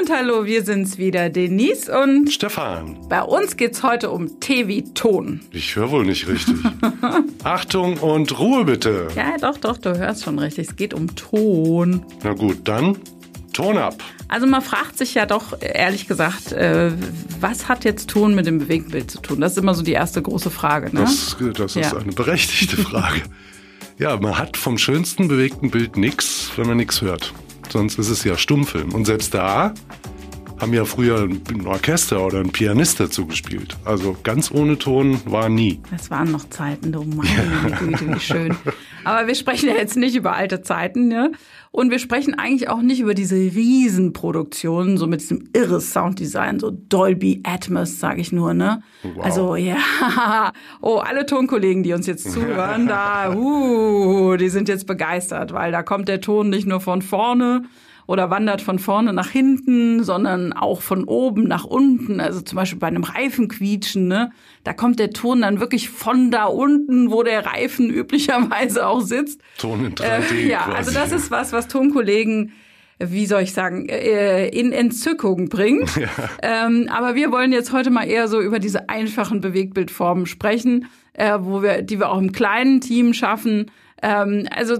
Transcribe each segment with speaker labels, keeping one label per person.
Speaker 1: und hallo, wir sind's wieder, Denise und
Speaker 2: Stefan.
Speaker 1: Bei uns geht's heute um T wie Ton.
Speaker 2: Ich höre wohl nicht richtig. Achtung und Ruhe bitte.
Speaker 1: Ja, doch, doch, du hörst schon richtig. Es geht um Ton.
Speaker 2: Na gut, dann Ton ab.
Speaker 1: Also man fragt sich ja doch, ehrlich gesagt, äh, was hat jetzt Ton mit dem Bewegtbild zu tun? Das ist immer so die erste große Frage. Ne?
Speaker 2: Das, das ist ja. eine berechtigte Frage. ja, man hat vom schönsten bewegten Bild nichts, wenn man nichts hört sonst ist es ja Stummfilm. Und selbst da haben ja früher ein Orchester oder ein Pianist dazu gespielt. Also ganz ohne Ton war nie.
Speaker 1: Das waren noch Zeiten, du meine Güte, wie schön. Aber wir sprechen ja jetzt nicht über alte Zeiten, ne? Und wir sprechen eigentlich auch nicht über diese Riesenproduktionen, so mit diesem irre Sounddesign, so Dolby Atmos, sage ich nur, ne? Wow. Also ja, oh, alle Tonkollegen, die uns jetzt zuhören, da, uh, die sind jetzt begeistert, weil da kommt der Ton nicht nur von vorne, oder wandert von vorne nach hinten, sondern auch von oben nach unten. Also zum Beispiel bei einem Reifenquietschen, ne? Da kommt der Ton dann wirklich von da unten, wo der Reifen üblicherweise auch sitzt.
Speaker 2: Ton in 3D. Äh,
Speaker 1: ja,
Speaker 2: quasi.
Speaker 1: also das ist was, was Tonkollegen wie soll ich sagen, äh, in Entzückung bringt. Ja. Ähm, aber wir wollen jetzt heute mal eher so über diese einfachen Bewegtbildformen sprechen, äh, wo wir, die wir auch im kleinen Team schaffen, ähm, also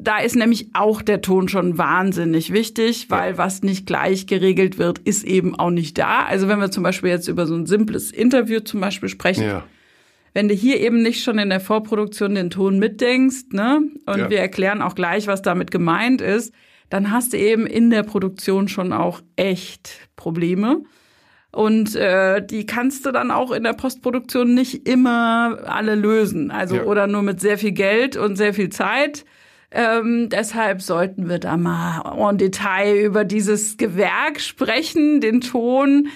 Speaker 1: da ist nämlich auch der Ton schon wahnsinnig wichtig, weil ja. was nicht gleich geregelt wird, ist eben auch nicht da. Also wenn wir zum Beispiel jetzt über so ein simples Interview zum Beispiel sprechen, ja. wenn du hier eben nicht schon in der Vorproduktion den Ton mitdenkst, ne, und ja. wir erklären auch gleich, was damit gemeint ist, dann hast du eben in der Produktion schon auch echt Probleme. Und äh, die kannst du dann auch in der Postproduktion nicht immer alle lösen. Also ja. oder nur mit sehr viel Geld und sehr viel Zeit. Ähm, deshalb sollten wir da mal en Detail über dieses Gewerk sprechen, den Ton,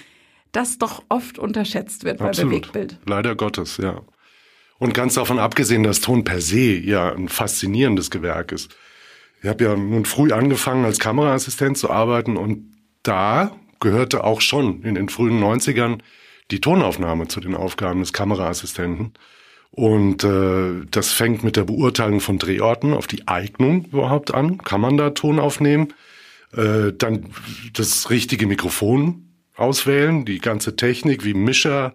Speaker 1: das doch oft unterschätzt wird
Speaker 2: Absolut.
Speaker 1: bei Bewegtbild.
Speaker 2: Leider Gottes, ja. Und ganz davon abgesehen, dass Ton per se ja ein faszinierendes Gewerk ist. Ich habe ja nun früh angefangen, als Kameraassistent zu arbeiten und da gehörte auch schon in den frühen 90ern die Tonaufnahme zu den Aufgaben des Kameraassistenten. Und äh, das fängt mit der Beurteilung von Drehorten auf die Eignung überhaupt an. Kann man da Ton aufnehmen? Äh, dann das richtige Mikrofon auswählen, die ganze Technik wie Mischer,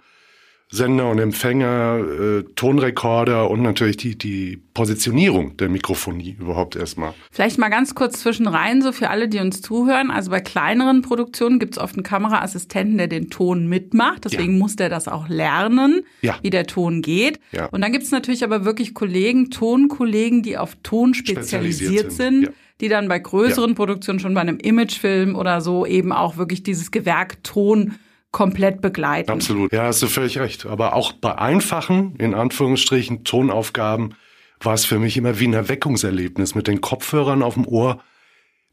Speaker 2: Sender und Empfänger, äh, Tonrekorder und natürlich die, die Positionierung der Mikrofonie überhaupt erstmal.
Speaker 1: Vielleicht mal ganz kurz zwischen rein, so für alle, die uns zuhören. Also bei kleineren Produktionen gibt es oft einen Kameraassistenten, der den Ton mitmacht. Deswegen ja. muss der das auch lernen, ja. wie der Ton geht. Ja. Und dann gibt es natürlich aber wirklich Kollegen, Tonkollegen, die auf Ton spezialisiert, spezialisiert sind. sind die dann bei größeren Produktionen schon bei einem Imagefilm oder so eben auch wirklich dieses Gewerk Ton komplett begleiten.
Speaker 2: Absolut, ja, hast du völlig recht. Aber auch bei einfachen, in Anführungsstrichen, Tonaufgaben war es für mich immer wie ein Erweckungserlebnis, mit den Kopfhörern auf dem Ohr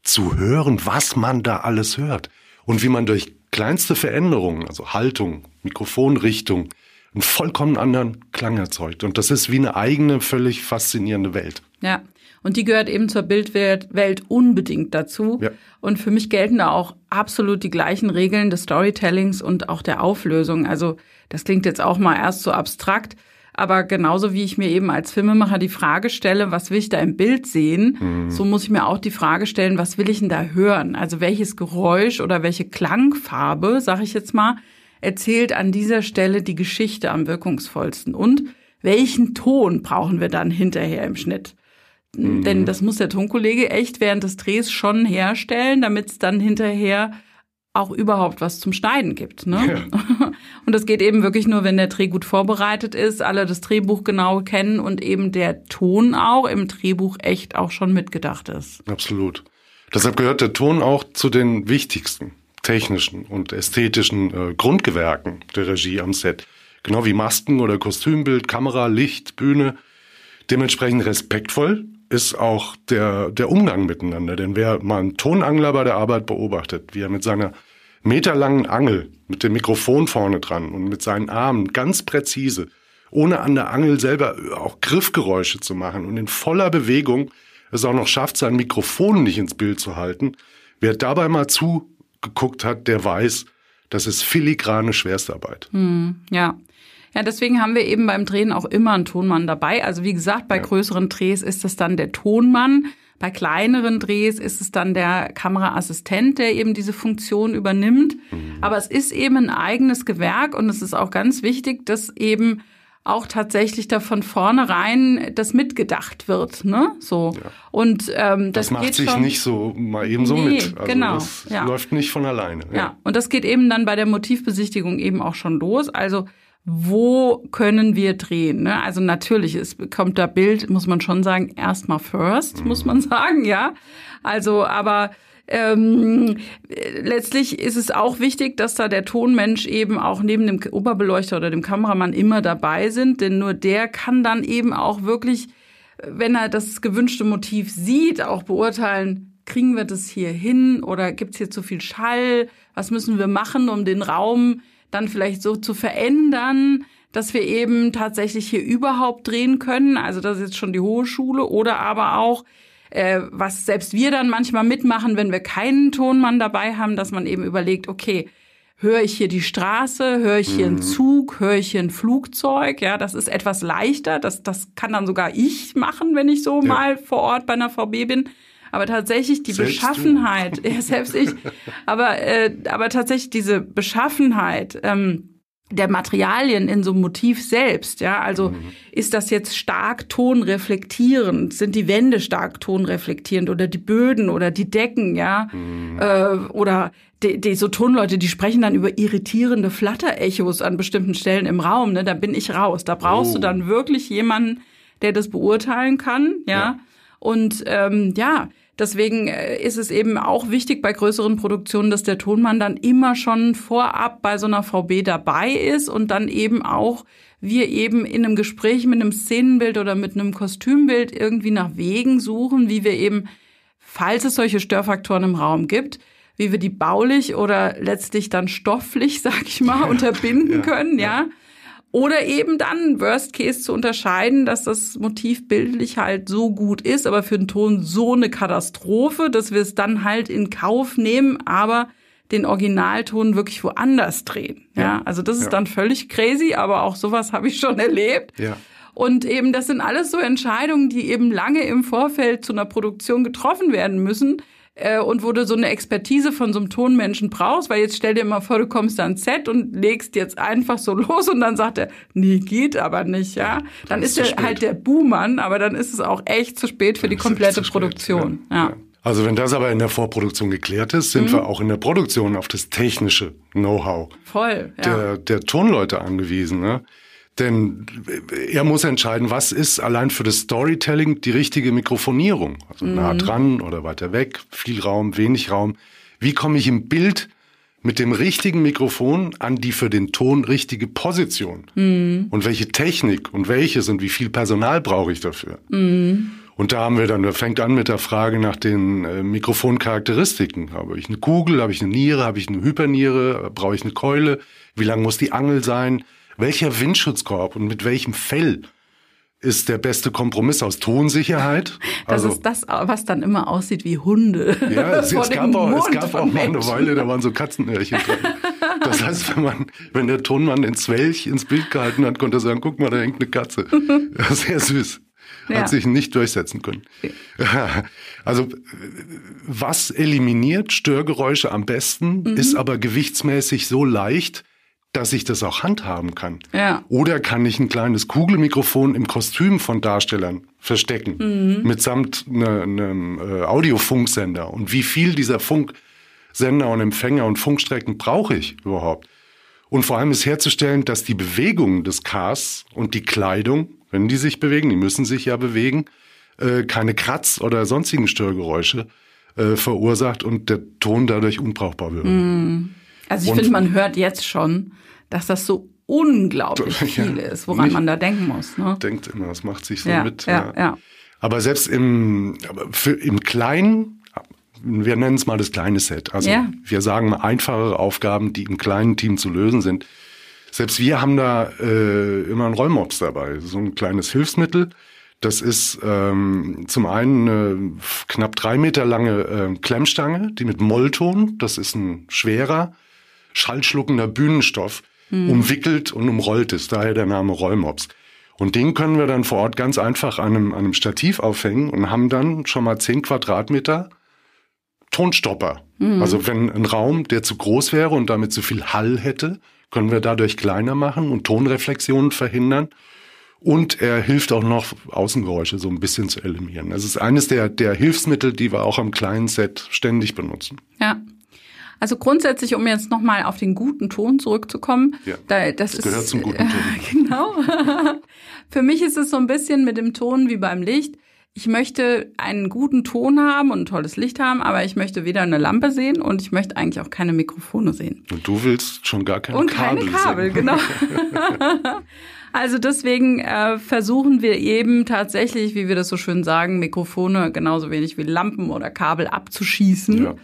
Speaker 2: zu hören, was man da alles hört. Und wie man durch kleinste Veränderungen, also Haltung, Mikrofonrichtung, einen vollkommen anderen Klang erzeugt. Und das ist wie eine eigene, völlig faszinierende Welt.
Speaker 1: Ja, und die gehört eben zur Bildwelt unbedingt dazu. Ja. Und für mich gelten da auch absolut die gleichen Regeln des Storytellings und auch der Auflösung. Also das klingt jetzt auch mal erst so abstrakt. Aber genauso wie ich mir eben als Filmemacher die Frage stelle, was will ich da im Bild sehen, mhm. so muss ich mir auch die Frage stellen, was will ich denn da hören? Also welches Geräusch oder welche Klangfarbe, sag ich jetzt mal, erzählt an dieser Stelle die Geschichte am wirkungsvollsten? Und welchen Ton brauchen wir dann hinterher im Schnitt? Mhm. Denn das muss der Tonkollege echt während des Drehs schon herstellen, damit es dann hinterher auch überhaupt was zum Schneiden gibt. Ne? Ja. Und das geht eben wirklich nur, wenn der Dreh gut vorbereitet ist, alle das Drehbuch genau kennen und eben der Ton auch im Drehbuch echt auch schon mitgedacht ist.
Speaker 2: Absolut. Deshalb gehört der Ton auch zu den wichtigsten technischen und ästhetischen äh, Grundgewerken der Regie am Set. Genau wie Masken oder Kostümbild, Kamera, Licht, Bühne. Dementsprechend respektvoll ist auch der, der Umgang miteinander. Denn wer mal einen Tonangler bei der Arbeit beobachtet, wie er mit seiner meterlangen Angel, mit dem Mikrofon vorne dran und mit seinen Armen ganz präzise, ohne an der Angel selber auch Griffgeräusche zu machen und in voller Bewegung es auch noch schafft, sein Mikrofon nicht ins Bild zu halten, wer dabei mal zugeguckt hat, der weiß, das ist filigrane Schwerstarbeit.
Speaker 1: Hm, ja. Ja, deswegen haben wir eben beim Drehen auch immer einen Tonmann dabei. Also wie gesagt, bei ja. größeren Drehs ist das dann der Tonmann, Bei kleineren Drehs ist es dann der Kameraassistent, der eben diese Funktion übernimmt. Mhm. Aber es ist eben ein eigenes Gewerk und es ist auch ganz wichtig, dass eben auch tatsächlich da von vornherein das mitgedacht wird, ne? So. Ja. Und ähm, das,
Speaker 2: das macht
Speaker 1: geht
Speaker 2: sich
Speaker 1: schon,
Speaker 2: nicht so mal eben so
Speaker 1: nee,
Speaker 2: mit. Also
Speaker 1: genau.
Speaker 2: Das
Speaker 1: ja.
Speaker 2: läuft nicht von alleine.
Speaker 1: Ja. ja, und das geht eben dann bei der Motivbesichtigung eben auch schon los. Also wo können wir drehen? Ne? Also natürlich, es kommt da Bild, muss man schon sagen, erstmal first, mhm. muss man sagen, ja. Also, aber ähm, letztlich ist es auch wichtig, dass da der Tonmensch eben auch neben dem Oberbeleuchter oder dem Kameramann immer dabei sind, denn nur der kann dann eben auch wirklich, wenn er das gewünschte Motiv sieht, auch beurteilen, kriegen wir das hier hin oder gibt's hier zu viel Schall? Was müssen wir machen, um den Raum dann vielleicht so zu verändern, dass wir eben tatsächlich hier überhaupt drehen können. Also das ist jetzt schon die hohe Schule oder aber auch äh, was selbst wir dann manchmal mitmachen, wenn wir keinen Tonmann dabei haben, dass man eben überlegt, okay, höre ich hier die Straße, höre ich hier einen mhm. Zug, höre ich hier ein Flugzeug, ja, das ist etwas leichter, das, das kann dann sogar ich machen, wenn ich so ja. mal vor Ort bei einer VB bin. Aber tatsächlich die selbst Beschaffenheit, ja, selbst ich, aber, äh, aber tatsächlich diese Beschaffenheit, ähm, der Materialien in so einem Motiv selbst, ja, also mhm. ist das jetzt stark tonreflektierend, sind die Wände stark tonreflektierend oder die Böden oder die Decken, ja, mhm. äh, oder die, die so Tonleute, die sprechen dann über irritierende Flatterechos an bestimmten Stellen im Raum, ne, da bin ich raus, da brauchst oh. du dann wirklich jemanden, der das beurteilen kann, ja, ja. und ähm, ja, Deswegen äh, ist es eben auch wichtig bei größeren Produktionen, dass der Tonmann dann immer schon vorab bei so einer VB dabei ist und dann eben auch wir eben in einem Gespräch mit einem Szenenbild oder mit einem Kostümbild irgendwie nach Wegen suchen, wie wir eben, falls es solche Störfaktoren im Raum gibt, wie wir die baulich oder letztlich dann stofflich, sag ich mal, unterbinden ja, können, ja. ja oder eben dann, Worst Case, zu unterscheiden, dass das Motiv bildlich halt so gut ist, aber für den Ton so eine Katastrophe, dass wir es dann halt in Kauf nehmen, aber den Originalton wirklich woanders drehen. Ja, ja also das ist ja. dann völlig crazy, aber auch sowas habe ich schon erlebt. Ja. Und eben, das sind alles so Entscheidungen, die eben lange im Vorfeld zu einer Produktion getroffen werden müssen äh, und wo du so eine Expertise von so einem Tonmenschen brauchst, weil jetzt stell dir mal vor, du kommst ans Set und legst jetzt einfach so los und dann sagt er, nee, geht aber nicht, ja. Dann ist, ist er halt der Buhmann, aber dann ist es auch echt zu spät für die komplette Produktion, ja. ja.
Speaker 2: Also wenn das aber in der Vorproduktion geklärt ist, sind mhm. wir auch in der Produktion auf das technische Know-how
Speaker 1: Voll,
Speaker 2: ja. der, der Tonleute angewiesen. Ne? Denn er muss entscheiden, was ist allein für das Storytelling die richtige Mikrofonierung. Also mhm. nah dran oder weiter weg, viel Raum, wenig Raum. Wie komme ich im Bild mit dem richtigen Mikrofon an die für den Ton richtige Position? Mhm. Und welche Technik und welches und wie viel Personal brauche ich dafür? Mhm. Und da haben wir dann, fängt an mit der Frage nach den äh, Mikrofoncharakteristiken. Habe ich eine Kugel, habe ich eine Niere, habe ich eine Hyperniere, brauche ich eine Keule? Wie lang muss die Angel sein? Welcher Windschutzkorb und mit welchem Fell ist der beste Kompromiss aus Tonsicherheit.
Speaker 1: Das also, ist das, was dann immer aussieht wie Hunde.
Speaker 2: Ja, es, es gab, auch, es gab auch mal eine Weile, da waren so Katzenöhrchen drin. Das heißt, wenn man, wenn der Tonmann den Zwelch ins Bild gehalten hat, konnte er sagen, guck mal, da hängt eine Katze. Sehr süß. Hat ja. sich nicht durchsetzen können. Also, was eliminiert Störgeräusche am besten, mhm. ist aber gewichtsmäßig so leicht, dass ich das auch handhaben kann. Ja. Oder kann ich ein kleines Kugelmikrofon im Kostüm von Darstellern verstecken, mhm. mitsamt einem ne, äh, Audiofunksender. Und wie viel dieser Funksender und Empfänger und Funkstrecken brauche ich überhaupt? Und vor allem ist herzustellen, dass die Bewegungen des Cars und die Kleidung, wenn die sich bewegen, die müssen sich ja bewegen, äh, keine Kratz- oder sonstigen Störgeräusche äh, verursacht und der Ton dadurch unbrauchbar wird. Mhm.
Speaker 1: Also ich finde, man hört jetzt schon, dass das so unglaublich viel ja, ist, woran man da denken muss. Ne?
Speaker 2: Denkt immer, das macht sich so
Speaker 1: ja,
Speaker 2: mit.
Speaker 1: Ja, ja.
Speaker 2: Aber selbst im, für, im Kleinen, wir nennen es mal das kleine Set. Also wir sagen mal einfachere Aufgaben, die im kleinen Team zu lösen sind. Selbst wir haben da äh, immer einen Rollmops dabei, so ein kleines Hilfsmittel. Das ist ähm, zum einen eine knapp drei Meter lange äh, Klemmstange, die mit Mollton, das ist ein schwerer, schallschluckender Bühnenstoff, hm. umwickelt und umrollt ist, daher der Name Rollmops. Und den können wir dann vor Ort ganz einfach an einem, an einem Stativ aufhängen und haben dann schon mal zehn Quadratmeter Tonstopper. Mhm. Also wenn ein Raum, der zu groß wäre und damit zu viel Hall hätte, können wir dadurch kleiner machen und Tonreflexionen verhindern. Und er hilft auch noch, Außengeräusche so ein bisschen zu eliminieren. Das ist eines der, der Hilfsmittel, die wir auch am kleinen Set ständig benutzen.
Speaker 1: Ja. Also grundsätzlich, um jetzt nochmal auf den guten Ton zurückzukommen.
Speaker 2: Ja, da, das, das gehört ist, zum guten Ton.
Speaker 1: Äh, genau. Für mich ist es so ein bisschen mit dem Ton wie beim Licht. Ich möchte einen guten Ton haben und ein tolles Licht haben, aber ich möchte weder eine Lampe sehen und ich möchte eigentlich auch keine Mikrofone sehen.
Speaker 2: Und du willst schon gar keine
Speaker 1: und
Speaker 2: Kabel
Speaker 1: Und keine Kabel, sehen. genau. Also deswegen äh, versuchen wir eben tatsächlich, wie wir das so schön sagen, Mikrofone genauso wenig wie Lampen oder Kabel abzuschießen. Ja,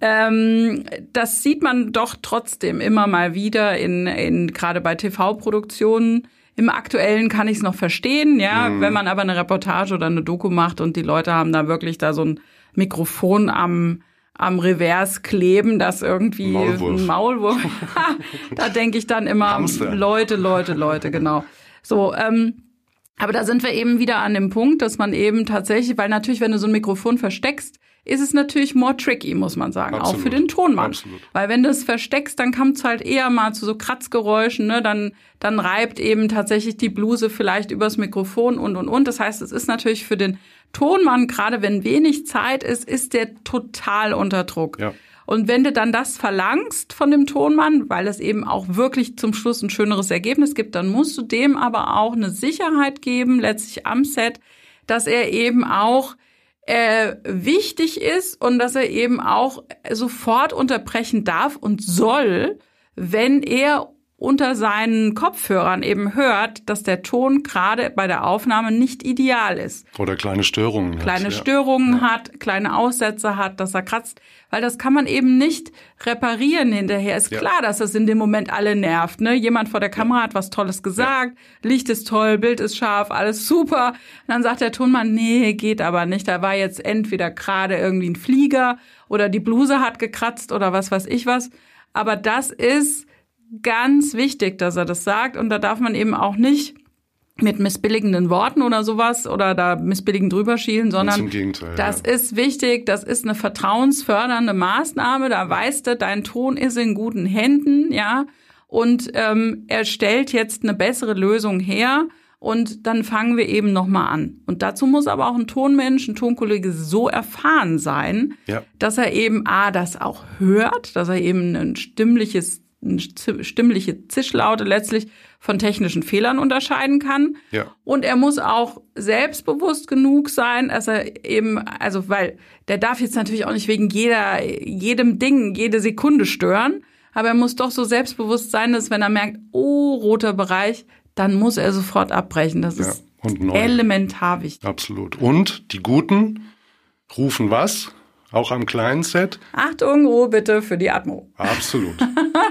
Speaker 1: ja. Ähm, das sieht man doch trotzdem immer mal wieder in, in gerade bei TV-Produktionen. Im aktuellen kann ich es noch verstehen, ja. Mhm. Wenn man aber eine Reportage oder eine Doku macht und die Leute haben da wirklich da so ein Mikrofon am am Revers kleben, das irgendwie
Speaker 2: Maulwurf.
Speaker 1: ein Maulwurf. da denke ich dann immer,
Speaker 2: Hamster.
Speaker 1: Leute, Leute, Leute, genau. So, ähm, aber da sind wir eben wieder an dem Punkt, dass man eben tatsächlich, weil natürlich, wenn du so ein Mikrofon versteckst, ist es natürlich more tricky, muss man sagen,
Speaker 2: Absolut.
Speaker 1: auch für den Tonmann.
Speaker 2: Absolut.
Speaker 1: Weil wenn du es versteckst, dann kommt es halt eher mal zu so Kratzgeräuschen, ne? dann, dann reibt eben tatsächlich die Bluse vielleicht übers Mikrofon und, und, und. Das heißt, es ist natürlich für den Tonmann, gerade wenn wenig Zeit ist, ist der total unter Druck.
Speaker 2: Ja.
Speaker 1: Und wenn du dann das verlangst von dem Tonmann, weil es eben auch wirklich zum Schluss ein schöneres Ergebnis gibt, dann musst du dem aber auch eine Sicherheit geben, letztlich am Set, dass er eben auch äh, wichtig ist und dass er eben auch sofort unterbrechen darf und soll, wenn er unter seinen Kopfhörern eben hört, dass der Ton gerade bei der Aufnahme nicht ideal ist.
Speaker 2: Oder kleine Störungen
Speaker 1: kleine
Speaker 2: hat.
Speaker 1: Störungen
Speaker 2: ja.
Speaker 1: hat, kleine Aussätze hat, dass er kratzt, weil das kann man eben nicht reparieren hinterher. Ist
Speaker 2: Ja.
Speaker 1: klar, dass das in dem Moment alle nervt. Ne? Jemand vor der Kamera hat was Tolles gesagt, Licht ist toll, Bild ist scharf, alles super. Und dann sagt der Tonmann, nee, geht aber nicht. Da war jetzt entweder gerade irgendwie ein Flieger oder die Bluse hat gekratzt oder was weiß ich was. Aber das ist ganz wichtig, dass er das sagt. Und da darf man eben auch nicht mit missbilligenden Worten oder sowas oder da missbilligend drüber schielen, sondern das
Speaker 2: ja.
Speaker 1: ist wichtig, das ist eine vertrauensfördernde Maßnahme, da weißt du, dein Ton ist in guten Händen, ja, und ähm, er stellt jetzt eine bessere Lösung her und dann fangen wir eben nochmal an. Und dazu muss aber auch ein Tonmensch, ein Tonkollege so erfahren sein,
Speaker 2: Ja.
Speaker 1: dass er eben A, das auch hört, dass er eben ein stimmliches, stimmliche Zischlaute letztlich von technischen Fehlern unterscheiden kann.
Speaker 2: Ja.
Speaker 1: Und er muss auch selbstbewusst genug sein, dass er eben, also weil der darf jetzt natürlich auch nicht wegen jeder, jedem Ding, jede Sekunde stören, aber er muss doch so selbstbewusst sein, dass wenn er merkt, oh, roter Bereich, dann muss er sofort abbrechen. Das
Speaker 2: Ja,
Speaker 1: ist elementar wichtig.
Speaker 2: Absolut. Und die Guten rufen was? Auch am kleinen Set?
Speaker 1: Achtung, Ruhe bitte für die Atmo.
Speaker 2: Absolut.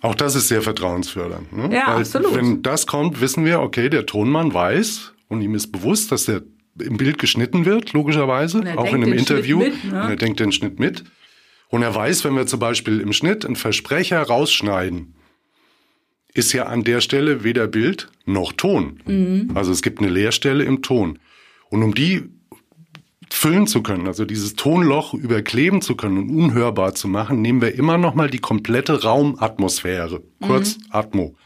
Speaker 2: Auch das ist sehr vertrauensfördernd. Ne?
Speaker 1: Ja,
Speaker 2: Weil
Speaker 1: absolut.
Speaker 2: Wenn das kommt, wissen wir, okay, der Tonmann weiß und ihm ist bewusst, dass der im Bild geschnitten wird, logischerweise,
Speaker 1: er
Speaker 2: auch in einem Interview.
Speaker 1: mit, ne?
Speaker 2: Und er denkt den Schnitt mit. Und er weiß, wenn wir zum Beispiel im Schnitt einen Versprecher rausschneiden, ist ja an der Stelle weder Bild noch Ton.
Speaker 1: Mhm.
Speaker 2: Also es gibt eine Leerstelle im Ton. Und um die füllen zu können, also dieses Tonloch überkleben zu können und unhörbar zu machen, nehmen wir immer noch mal die komplette Raumatmosphäre, kurz Atmo.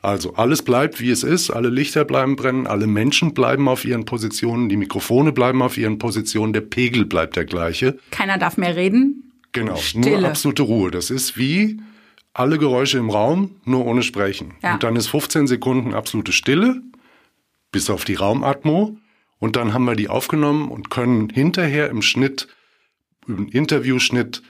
Speaker 2: Also alles bleibt, wie es ist, alle Lichter bleiben brennen, alle Menschen bleiben auf ihren Positionen, die Mikrofone bleiben auf ihren Positionen, der Pegel bleibt der gleiche.
Speaker 1: Keiner darf mehr reden.
Speaker 2: Genau,
Speaker 1: Stille.
Speaker 2: nur absolute Ruhe. Das ist wie alle Geräusche im Raum, nur ohne Sprechen.
Speaker 1: Ja.
Speaker 2: Und dann ist 15 Sekunden absolute Stille, bis auf die Raumatmo. Und dann haben wir die aufgenommen und können hinterher im Schnitt, im Interviewschnitt,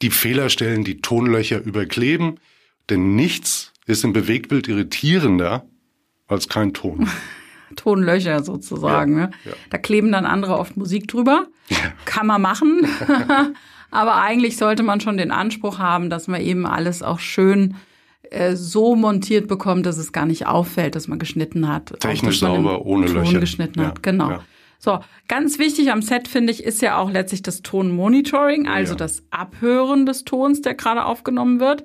Speaker 2: die Fehlerstellen, die Tonlöcher überkleben. Denn nichts ist im Bewegtbild irritierender als kein Ton.
Speaker 1: Tonlöcher sozusagen.
Speaker 2: Ja,
Speaker 1: ne?
Speaker 2: ja.
Speaker 1: Da kleben dann andere oft Musik drüber. Kann man machen. Aber eigentlich sollte man schon den Anspruch haben, dass man eben alles auch schön äh, so montiert bekommt, dass es gar nicht auffällt, dass man geschnitten hat.
Speaker 2: Technisch sauber, ohne
Speaker 1: Ton
Speaker 2: Löcher.
Speaker 1: geschnitten
Speaker 2: Ja,
Speaker 1: hat. Genau.
Speaker 2: ja.
Speaker 1: So, ganz wichtig am Set finde ich ist ja auch letztlich das Tonmonitoring, also
Speaker 2: Ja.
Speaker 1: das Abhören des Tons, der gerade aufgenommen wird.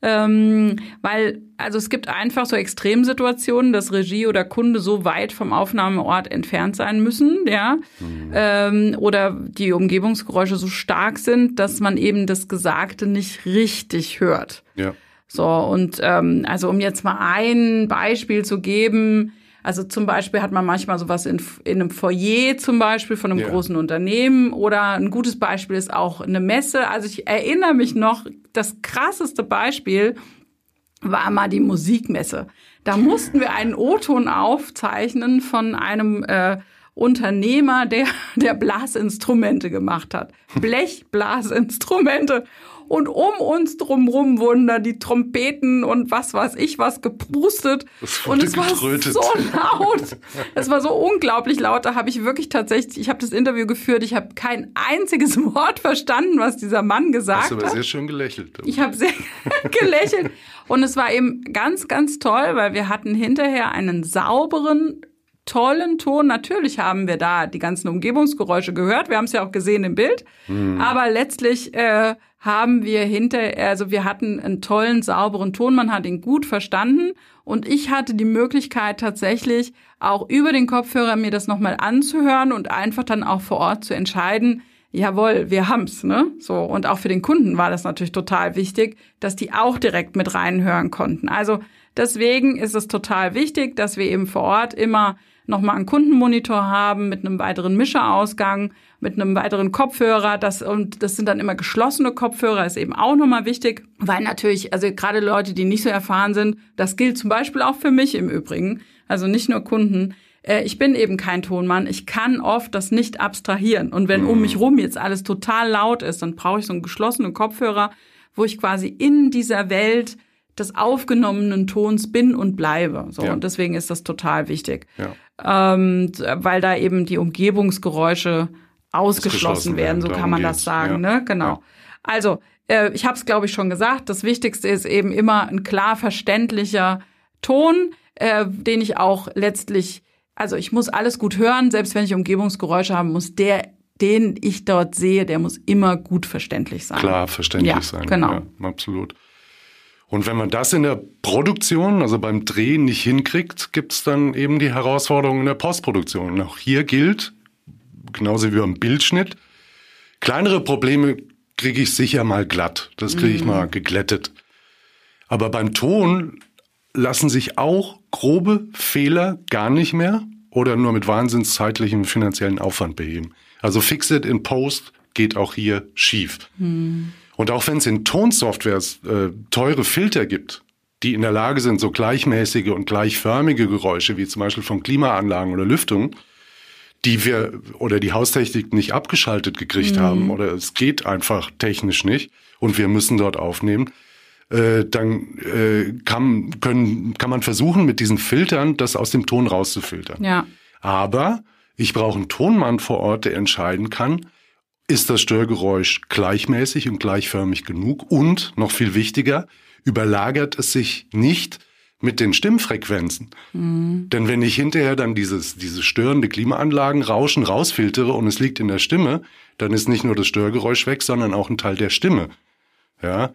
Speaker 1: Ähm, weil, also es gibt einfach so Extremsituationen, dass Regie oder Kunde so weit vom Aufnahmeort entfernt sein müssen, ja, mhm. ähm, oder die Umgebungsgeräusche so stark sind, dass man eben das Gesagte nicht richtig hört.
Speaker 2: Ja.
Speaker 1: So, und ähm, also um jetzt mal ein Beispiel zu geben, also zum Beispiel hat man manchmal sowas in, in einem Foyer zum Beispiel von einem ja. großen Unternehmen oder ein gutes Beispiel ist auch eine Messe. Also ich erinnere mich noch, das krasseste Beispiel war mal die Musikmesse. Da mussten wir einen O-Ton aufzeichnen von einem äh, Unternehmer, der, der Blasinstrumente gemacht hat. Blechblasinstrumente und um uns drumrum wurden da die Trompeten und was weiß ich was gepustet. Und es war getrötet. so laut. Es war so unglaublich laut. Da habe ich wirklich tatsächlich, ich habe das Interview geführt, ich habe kein einziges Wort verstanden, was dieser Mann gesagt hat. Hast aber
Speaker 2: sehr schön gelächelt.
Speaker 1: Ich habe sehr gelächelt. Und es war eben ganz, ganz toll, weil wir hatten hinterher einen sauberen, tollen Ton. Natürlich haben wir da die ganzen Umgebungsgeräusche gehört. Wir haben es ja auch gesehen im Bild. Mhm. Aber letztlich äh, haben wir hinter, also wir hatten einen tollen, sauberen Ton, man hat ihn gut verstanden und ich hatte die Möglichkeit tatsächlich auch über den Kopfhörer mir das nochmal anzuhören und einfach dann auch vor Ort zu entscheiden, jawohl, wir haben's, ne? So. Und auch für den Kunden war das natürlich total wichtig, dass die auch direkt mit reinhören konnten. Also deswegen ist es total wichtig, dass wir eben vor Ort immer nochmal einen Kundenmonitor haben mit einem weiteren Mischerausgang, mit einem weiteren Kopfhörer. Das, und das sind dann immer geschlossene Kopfhörer, ist eben auch nochmal wichtig, weil natürlich, also gerade Leute, die nicht so erfahren sind, das gilt zum Beispiel auch für mich im Übrigen, also nicht nur Kunden, äh, ich bin eben kein Tonmann. Ich kann oft das nicht abstrahieren. Und wenn um mhm. mich rum jetzt alles total laut ist, dann brauche ich so einen geschlossenen Kopfhörer, wo ich quasi in dieser Welt des aufgenommenen Tons bin und bleibe. So ja. und deswegen ist das total wichtig, ja. ähm, weil da eben die Umgebungsgeräusche ausgeschlossen werden, so kann man das sagen. Ja. Ne? Genau. Also äh, ich habe es glaube ich schon gesagt. Das Wichtigste ist eben immer ein klar verständlicher Ton, äh, den ich auch letztlich, also ich muss alles gut hören, selbst wenn ich Umgebungsgeräusche habe, muss der den ich dort sehe, der muss immer gut verständlich sein.
Speaker 2: Klar verständlich ja, sein.
Speaker 1: Genau.
Speaker 2: Absolut. Und wenn man das in der Produktion, also beim Drehen nicht hinkriegt, gibt es dann eben die Herausforderungen in der Postproduktion. Und auch hier gilt, genauso wie beim Bildschnitt, kleinere Probleme kriege ich sicher mal glatt. Das kriege ich mhm. mal geglättet. Aber beim Ton lassen sich auch grobe Fehler gar nicht mehr oder nur mit wahnsinnszeitlichem finanziellen Aufwand beheben. Also Fix-It in Post geht auch hier schief. Mhm. Und auch wenn es in Tonsoftwares äh, teure Filter gibt, die in der Lage sind, so gleichmäßige und gleichförmige Geräusche wie zum Beispiel von Klimaanlagen oder Lüftung, die wir oder die Haustechnik nicht abgeschaltet gekriegt mhm. haben oder es geht einfach technisch nicht und wir müssen dort aufnehmen, äh, dann äh, kann, können, kann man versuchen, mit diesen Filtern das aus dem Ton rauszufiltern.
Speaker 1: Ja.
Speaker 2: Aber ich brauche einen Tonmann vor Ort, der entscheiden kann, ist das Störgeräusch gleichmäßig und gleichförmig genug und, noch viel wichtiger, überlagert es sich nicht mit den Stimmfrequenzen. Mhm. Denn wenn ich hinterher dann dieses, diese störende Klimaanlagen Rauschen rausfiltere und es liegt in der Stimme, dann ist nicht nur das Störgeräusch weg, sondern auch ein Teil der Stimme. Ja.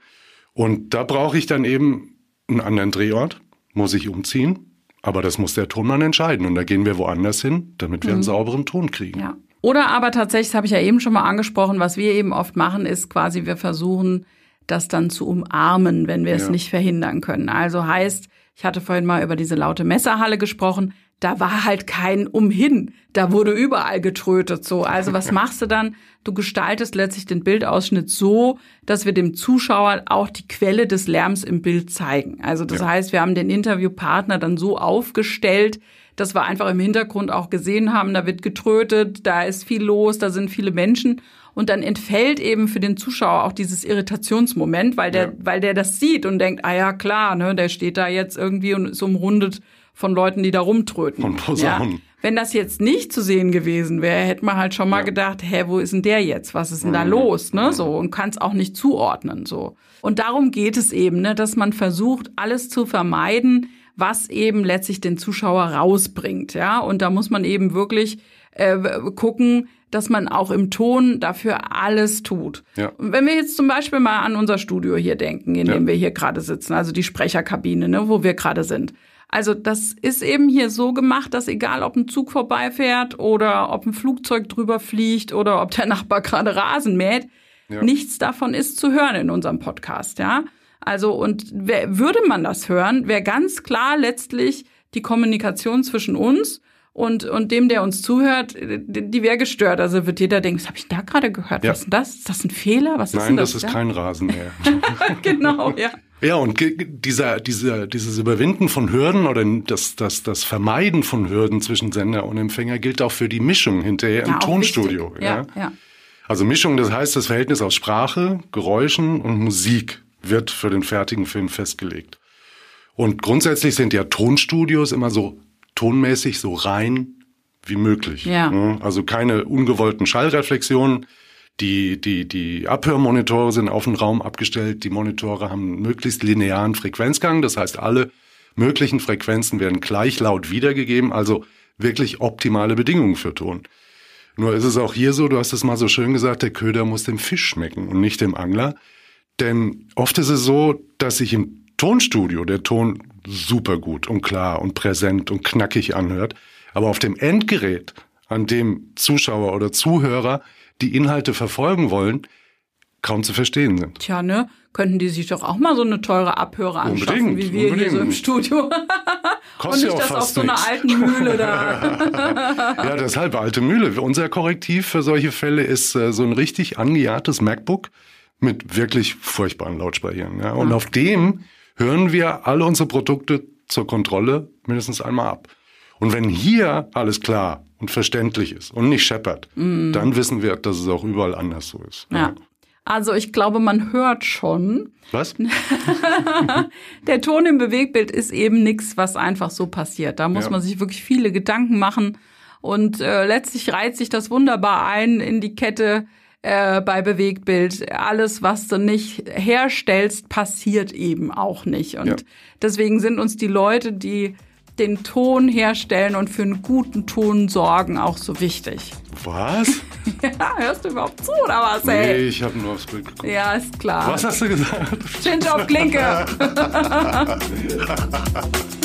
Speaker 2: Und da brauche ich dann eben einen anderen Drehort, muss ich umziehen. Aber das muss der Tonmann entscheiden. Und da gehen wir woanders hin, damit wir mhm. einen sauberen Ton kriegen.
Speaker 1: Ja. Oder aber tatsächlich, das habe ich ja eben schon mal angesprochen, was wir eben oft machen, ist quasi, wir versuchen, das dann zu umarmen, wenn wir ja. es nicht verhindern können. Also heißt, ich hatte vorhin mal über diese laute Messerhalle gesprochen, da war halt kein Umhin. Da wurde überall getrötet so. Also was machst du dann? Du gestaltest letztlich den Bildausschnitt so, dass wir dem Zuschauer auch die Quelle des Lärms im Bild zeigen. Also das ja. heißt, wir haben den Interviewpartner dann so aufgestellt, dass wir einfach im Hintergrund auch gesehen haben, da wird getrötet, da ist viel los, da sind viele Menschen. Und dann entfällt eben für den Zuschauer auch dieses Irritationsmoment, weil der, ja. weil der das sieht und denkt, ah ja, klar, ne, der steht da jetzt irgendwie und ist umrundet von Leuten, die da rumtröten.
Speaker 2: Von Posaunen.
Speaker 1: Ja. Wenn das jetzt nicht zu sehen gewesen wäre, hätte man halt schon mal ja. gedacht, hä, wo ist denn der jetzt? Was ist denn da mhm. los? Ne? So und kann es auch nicht zuordnen. So. Und darum geht es eben, ne, dass man versucht, alles zu vermeiden, was eben letztlich den Zuschauer rausbringt. Ja, und da muss man eben wirklich äh, gucken, dass man auch im Ton dafür alles tut. Ja. wenn wir jetzt zum Beispiel mal an unser Studio hier denken, in ja. dem wir hier gerade sitzen, also die Sprecherkabine, ne, wo wir gerade sind. Also das ist eben hier so gemacht, dass egal ob ein Zug vorbeifährt oder ob ein Flugzeug drüber fliegt oder ob der Nachbar gerade Rasen mäht, ja. nichts davon ist zu hören in unserem Podcast, ja. Also und wer, würde man das hören, wäre ganz klar letztlich die Kommunikation zwischen uns und, und dem, der uns zuhört, die wäre gestört. Also wird jeder denken, was habe ich da gerade gehört? Ja. Was ist denn das? Ist das ein Fehler? Was
Speaker 2: ist
Speaker 1: Nein,
Speaker 2: das? das ist kein Rasen mehr.
Speaker 1: genau, ja.
Speaker 2: Ja, und dieser, dieser, dieses Überwinden von Hürden oder das, das, das Vermeiden von Hürden zwischen Sender und Empfänger gilt auch für die Mischung hinterher ja, im Tonstudio. Ja, ja. ja. Also Mischung, das heißt, das Verhältnis aus Sprache, Geräuschen und Musik wird für den fertigen Film festgelegt. Und grundsätzlich sind ja Tonstudios immer so tonmäßig so rein wie möglich. Ja. Ne? Also keine ungewollten Schallreflexionen. Die, die, die Abhörmonitore sind auf den Raum abgestellt. Die Monitore haben möglichst linearen Frequenzgang. Das heißt, alle möglichen Frequenzen werden gleich laut wiedergegeben. Also wirklich optimale Bedingungen für Ton. Nur ist es auch hier so, du hast es mal so schön gesagt, der Köder muss dem Fisch schmecken und nicht dem Angler. Denn oft ist es so, dass sich im Tonstudio der Ton super gut und klar und präsent und knackig anhört. Aber auf dem Endgerät, an dem Zuschauer oder Zuhörer die Inhalte verfolgen wollen, kaum zu verstehen sind.
Speaker 1: Tja, ne? Könnten die sich doch auch mal so eine teure Abhörer anschaffen, unbedingt, wie wir unbedingt. hier so im Studio.
Speaker 2: Kostet Und nicht das auf so einer
Speaker 1: alten Mühle da.
Speaker 2: ja, deshalb alte Mühle. Unser Korrektiv für solche Fälle ist äh, so ein richtig angejahrtes MacBook mit wirklich furchtbaren Lautsprechern. Ja? Und ja. auf dem hören wir alle unsere Produkte zur Kontrolle mindestens einmal ab. Und wenn hier alles klar und verständlich ist und nicht scheppert, mm. dann wissen wir, dass es auch überall anders so ist.
Speaker 1: Ja. Also ich glaube, man hört schon.
Speaker 2: Was?
Speaker 1: Der Ton im Bewegbild ist eben nichts, was einfach so passiert. Da muss ja. man sich wirklich viele Gedanken machen. Und äh, letztlich reiht sich das wunderbar ein in die Kette äh, bei Bewegtbild. Alles, was du nicht herstellst, passiert eben auch nicht. Und ja. deswegen sind uns die Leute, die den Ton herstellen und für einen guten Ton sorgen, auch so wichtig.
Speaker 2: Was?
Speaker 1: ja, hörst du überhaupt zu oder was, ey?
Speaker 2: Nee, ich habe nur aufs Bild geguckt.
Speaker 1: Ja, ist klar.
Speaker 2: Was hast du gesagt?
Speaker 1: Chinch auf Klinke.